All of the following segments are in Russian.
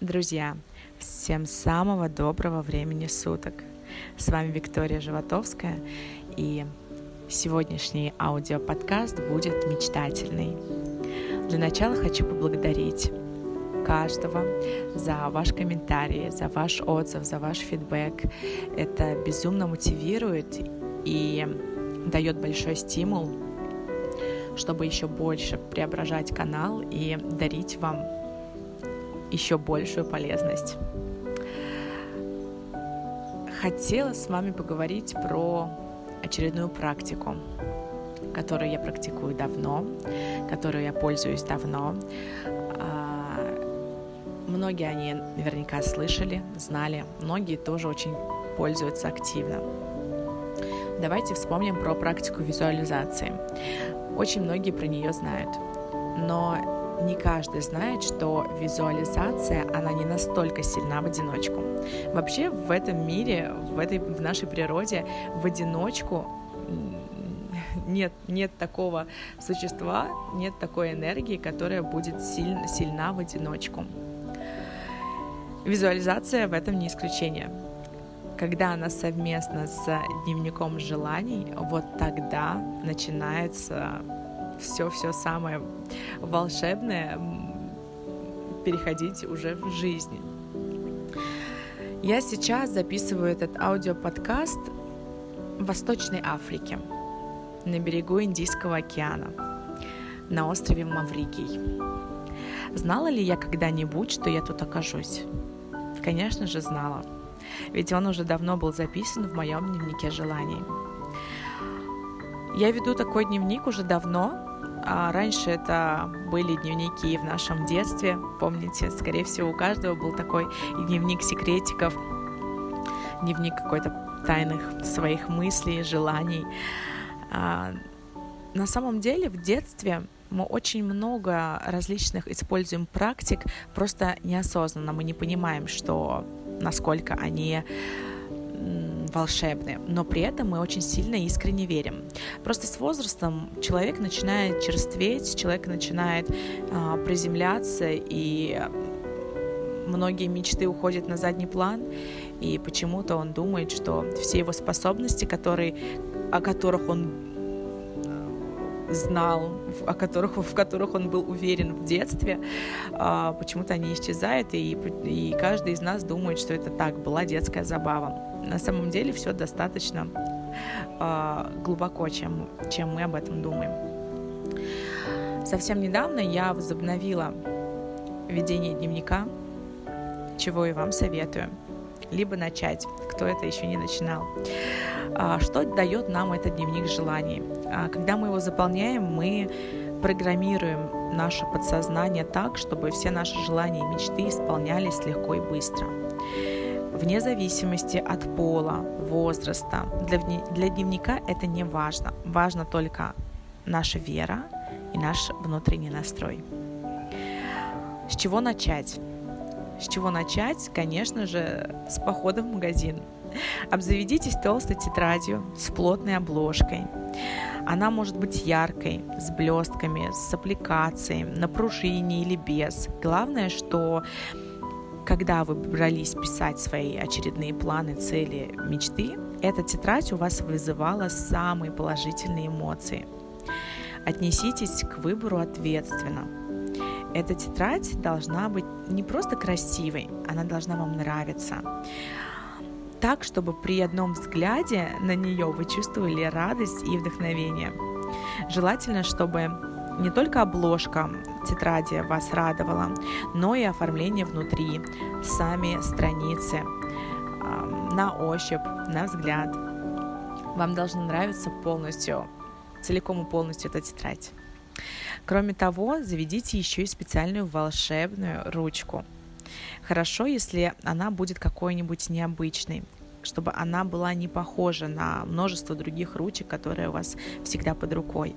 Друзья, всем самого доброго времени суток. С вами Виктория Животовская, и сегодняшний аудиоподкаст будет мечтательный. Для начала хочу поблагодарить каждого за ваш комментарий, за ваш отзыв, за ваш фидбэк. Это безумно мотивирует и дает большой стимул, чтобы еще больше преображать канал и дарить вам еще большую полезность. Хотела с вами поговорить про очередную практику, которую я практикую давно, которую я пользуюсь давно. А, многие они наверняка слышали, знали, многие тоже очень пользуются активно. Давайте вспомним про практику визуализации. Очень многие про нее знают, но не каждый знает, что визуализация, она не настолько сильна в одиночку. Вообще в этом мире, в, этой, в нашей природе в одиночку нет, нет такого существа, нет такой энергии, которая будет сильно, сильна в одиночку. Визуализация в этом не исключение. Когда она совместно с дневником желаний, вот тогда начинается все-все самое волшебное переходить уже в жизнь. Я сейчас записываю этот аудиоподкаст в Восточной Африке, на берегу Индийского океана, на острове Маврикий. Знала ли я когда-нибудь, что я тут окажусь? Конечно же, знала – ведь он уже давно был записан в моем дневнике желаний. Я веду такой дневник уже давно. А раньше это были дневники в нашем детстве. Помните, скорее всего, у каждого был такой дневник секретиков, дневник какой-то тайных своих мыслей, желаний. А, на самом деле в детстве мы очень много различных используем практик, просто неосознанно мы не понимаем, что насколько они волшебны, но при этом мы очень сильно искренне верим. Просто с возрастом человек начинает черстветь, человек начинает э, приземляться, и многие мечты уходят на задний план, и почему-то он думает, что все его способности, которые, о которых он знал, о которых, в которых он был уверен в детстве, а, почему-то они исчезают, и, и каждый из нас думает, что это так, была детская забава. На самом деле все достаточно а, глубоко, чем, чем мы об этом думаем. Совсем недавно я возобновила ведение дневника, чего и вам советую. Либо начать, кто это еще не начинал. А, что дает нам этот дневник желаний? А, когда мы его заполняем, мы программируем наше подсознание так, чтобы все наши желания и мечты исполнялись легко и быстро. Вне зависимости от пола, возраста, для, для дневника это не важно. Важно только наша вера и наш внутренний настрой. С чего начать? С чего начать? Конечно же, с похода в магазин. Обзаведитесь толстой тетрадью с плотной обложкой. Она может быть яркой, с блестками, с аппликацией, на пружине или без. Главное, что когда вы брались писать свои очередные планы, цели, мечты, эта тетрадь у вас вызывала самые положительные эмоции. Отнеситесь к выбору ответственно. Эта тетрадь должна быть не просто красивой, она должна вам нравиться так, чтобы при одном взгляде на нее вы чувствовали радость и вдохновение. Желательно, чтобы не только обложка тетради вас радовала, но и оформление внутри, сами страницы, на ощупь, на взгляд. Вам должно нравиться полностью, целиком и полностью эта тетрадь. Кроме того, заведите еще и специальную волшебную ручку – Хорошо, если она будет какой-нибудь необычной, чтобы она была не похожа на множество других ручек, которые у вас всегда под рукой.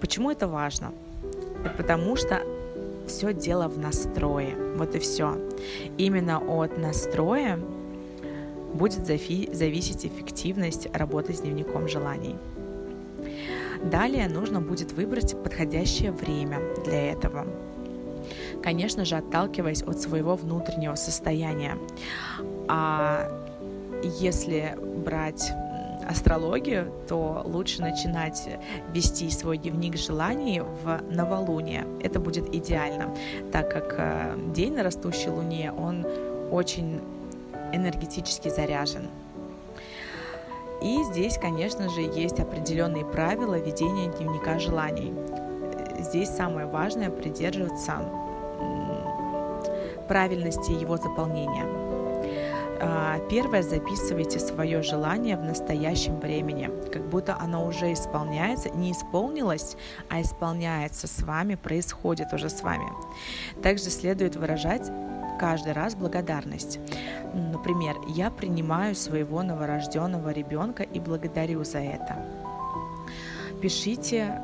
Почему это важно? Это потому что все дело в настрое. Вот и все. Именно от настроя будет зависеть эффективность работы с дневником желаний. Далее нужно будет выбрать подходящее время для этого. конечно же, отталкиваясь от своего внутреннего состояния. А если брать астрологию, то лучше начинать вести свой дневник желаний в новолуние. Это будет идеально, так как э, день на растущей луне, он очень энергетически заряжен. И здесь, конечно же, есть определенные правила ведения дневника желаний. Здесь самое важное придерживаться правильности его заполнения. А, первое, записывайте свое желание в настоящем времени, как будто оно уже исполняется, не исполнилось, а исполняется с вами, происходит уже с вами. Также следует выражать каждый раз благодарность. Например, я принимаю своего новорожденного ребенка и благодарю за это. Пишите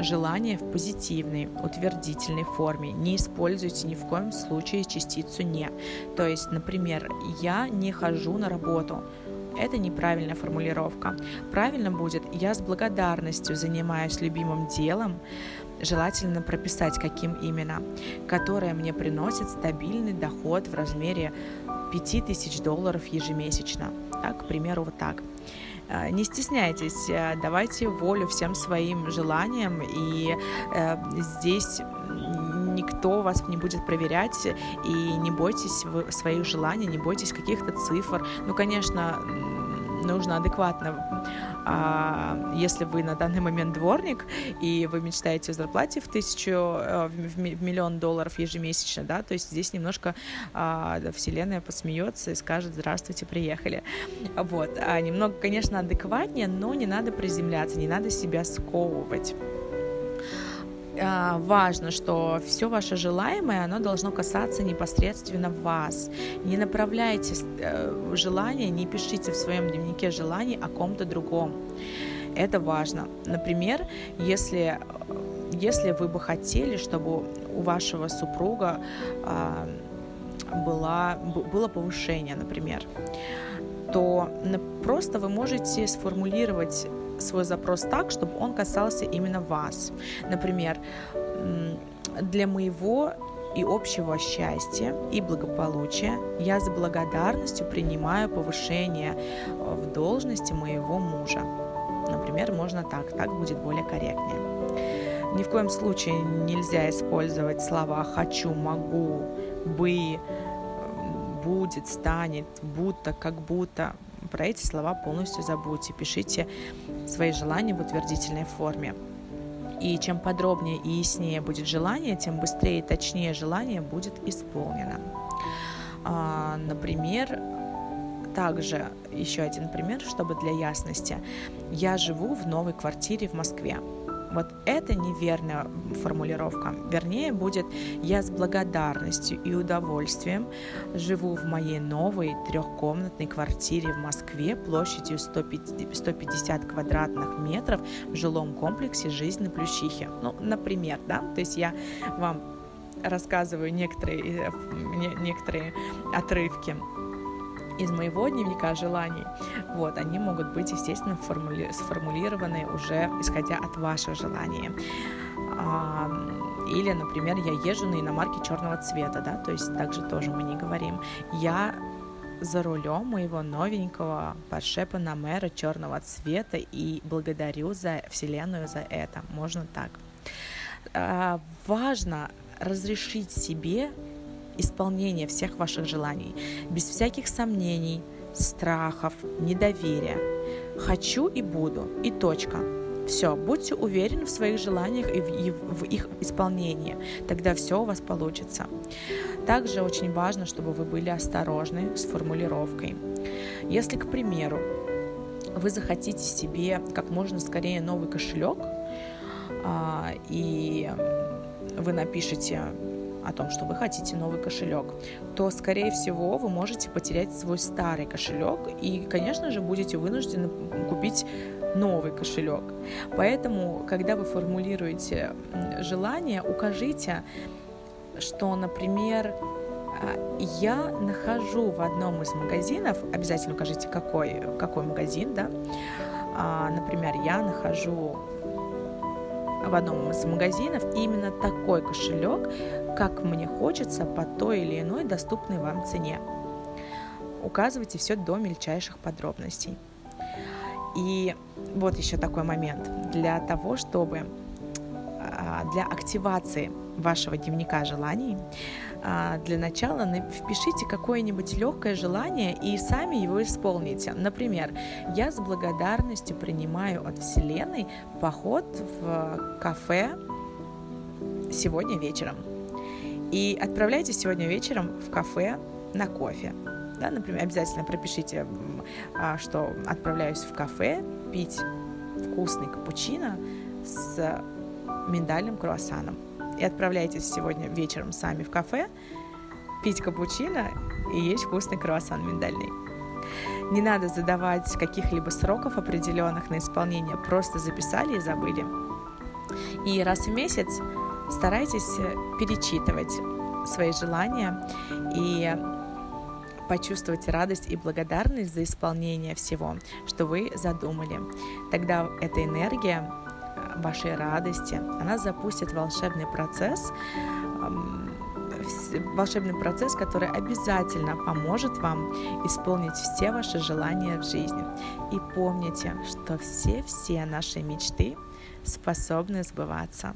желание в позитивной, утвердительной форме. Не используйте ни в коем случае частицу «не». То есть, например, «я не хожу на работу», это неправильная формулировка. Правильно будет «я с благодарностью занимаюсь любимым делом», желательно прописать, каким именно, которое мне приносит стабильный доход в размере 5000 долларов ежемесячно. Так, к примеру, вот так. Э, не стесняйтесь, э, давайте волю всем своим желаниям, и э, здесь никто вас не будет проверять, и не бойтесь своих желаний, не бойтесь каких-то цифр. Ну, конечно, нужно адекватно. А если вы на данный момент дворник, и вы мечтаете о зарплате в тысячу, э, в миллион долларов ежемесячно, да, то есть здесь немножко а, вселенная посмеется и скажет «Здравствуйте, приехали». Вот. А немного, конечно, адекватнее, но не надо приземляться, не надо себя сковывать. А, важно, что все ваше желаемое, оно должно касаться непосредственно вас. Не направляйте э, желания, не пишите в своем дневнике желаний о ком-то другом. Это важно. Например, если, если вы бы хотели, чтобы у вашего супруга а, была, было повышение, например, то просто вы можете сформулировать свой запрос так, чтобы он касался именно вас. Например, для моего и общего счастья и благополучия я с благодарностью принимаю повышение э, в должности моего мужа. Например, можно так, так будет более корректнее. Ни в коем случае нельзя использовать слова «хочу», «могу», «бы», «будет», «станет», «будто», «как будто» про эти слова полностью забудьте. Пишите свои желания в утвердительной форме. И чем подробнее и яснее будет желание, тем быстрее и точнее желание будет исполнено. А, например, также еще один пример, чтобы для ясности. Я живу в новой квартире в Москве. Вот это неверная формулировка. Вернее будет «я с благодарностью и удовольствием живу в моей новой трехкомнатной квартире в Москве площадью 150 квадратных метров в жилом комплексе «Жизнь на Плющихе». Ну, например, да, то есть я вам рассказываю некоторые, э, некоторые отрывки из моего дневника желаний, вот, они могут быть, естественно, формули- сформулированы уже исходя от ваших желаний. А, или, например, я езжу на иномарке черного цвета, да, то есть также тоже мы не говорим. Я за рулем моего новенького Porsche Panamera черного цвета и благодарю за Вселенную за это. Можно так. А, важно разрешить себе исполнение всех ваших желаний, без всяких сомнений, страхов, недоверия. Хочу и буду, и точка. Все, будьте уверены в своих желаниях и в, и в их исполнении, тогда все у вас получится. Также очень важно, чтобы вы были осторожны с формулировкой. Если, к примеру, вы захотите себе как можно скорее новый кошелек, а, и вы напишите о том, что вы хотите новый кошелек, то, скорее всего, вы можете потерять свой старый кошелек и, конечно же, будете вынуждены купить новый кошелек. Поэтому, когда вы формулируете желание, укажите, что, например, а, я нахожу в одном из магазинов, обязательно укажите, какой, какой магазин, да, а, например, я нахожу в одном из магазинов именно такой кошелек, как мне хочется по той или иной доступной вам цене. Указывайте все до мельчайших подробностей. И вот еще такой момент. Для того, чтобы а, для активации вашего дневника желаний, а, для начала впишите какое-нибудь легкое желание и сами его исполните. Например, я с благодарностью принимаю от Вселенной поход в кафе сегодня вечером. И отправляйтесь сегодня вечером в кафе на кофе. Да, например, обязательно пропишите, а, что отправляюсь в кафе пить вкусный капучино с миндальным круассаном. И отправляйтесь сегодня вечером сами в кафе пить капучино и есть вкусный круассан миндальный. Не надо задавать каких-либо сроков определенных на исполнение, просто записали и забыли. И раз в месяц старайтесь перечитывать свои желания и почувствовать радость и благодарность за исполнение всего, что вы задумали. Тогда эта энергия э, вашей радости, она запустит волшебный процесс, волшебный процесс, который обязательно поможет вам исполнить все ваши желания в жизни. И помните, что все-все наши мечты способны сбываться.